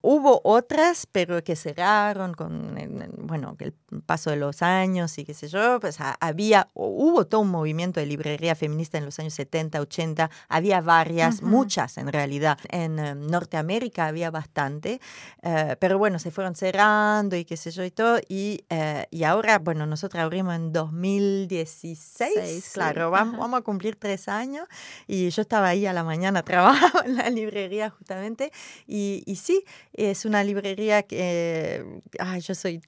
Hubo otras, pero que cerraron con bueno, el paso de los años y qué sé yo, pues había, hubo todo un movimiento de librería feminista en los años 70, 80, había varias, muchas en realidad. En eh, Norteamérica había bastante, eh, pero bueno, se fueron cerrando y qué sé yo y todo, y, eh, y ahora, bueno, nosotros abrimos en 2016, claro, vamos, vamos, a cumplir tres años, y yo estaba ahí a la mañana, trabajaba en la librería justamente, y, y sí, es una librería que, ay, yo soy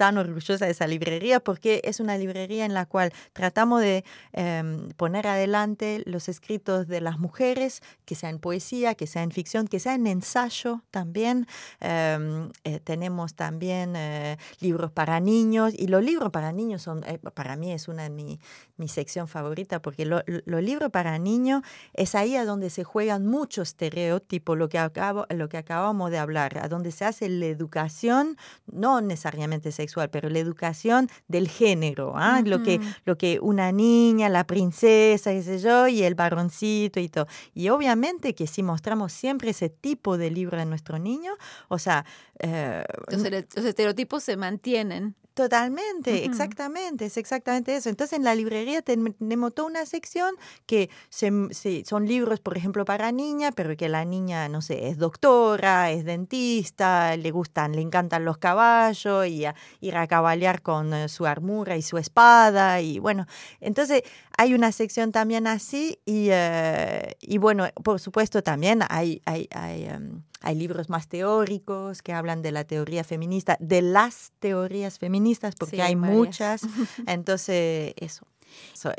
tan orgullosa de esa librería porque es una librería en la cual tratamos de em, poner adelante los escritos de las mujeres, que sea en poesía, que sea en ficción, que sea en ensayo también. Em, eh, tenemos también eh, libros para niños y los libros para niños son, eh, para mí es una de mi, mi sección favorita porque los lo libros para niños es ahí a donde se juegan muchos estereotipos, lo que, acabo, lo que acabamos de hablar, a donde se hace la educación, no necesariamente sexual, pero la educación del género, ¿ah? lo, que, lo que una niña, la princesa, qué sé yo, y el varoncito y todo. Y obviamente que si mostramos siempre ese tipo de libro a nuestro niño, o sea... Eh, los estereotipos se mantienen. Totalmente, exactamente, es exactamente eso. Entonces en la librería tenemos toda una sección que son libros, por ejemplo, para niña, pero que la niña, no sé, es doctora, es dentista, le gustan, le encantan los caballos y ir a caballar con eh, su armura y su espada y bueno, entonces hay una sección también así y, eh, y bueno, por supuesto también hay, hay, hay em, hay libros más teóricos que hablan de la teoría feminista, de las teorías feministas, porque hay muchas. Entonces, eso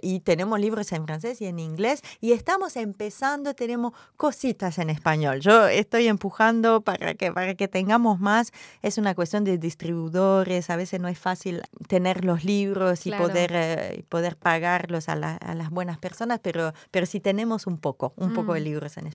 y tenemos libros en francés y en inglés y estamos empezando, tenemos cositas en español. Yo estoy empujando para que, para que tengamos más. Es una cuestión de distribuidores, a veces no es fácil tener los libros y poder, eh, poder pagarlos a, las buenas personas, pero, pero sí tenemos un poco, un poco de mm. libros en español.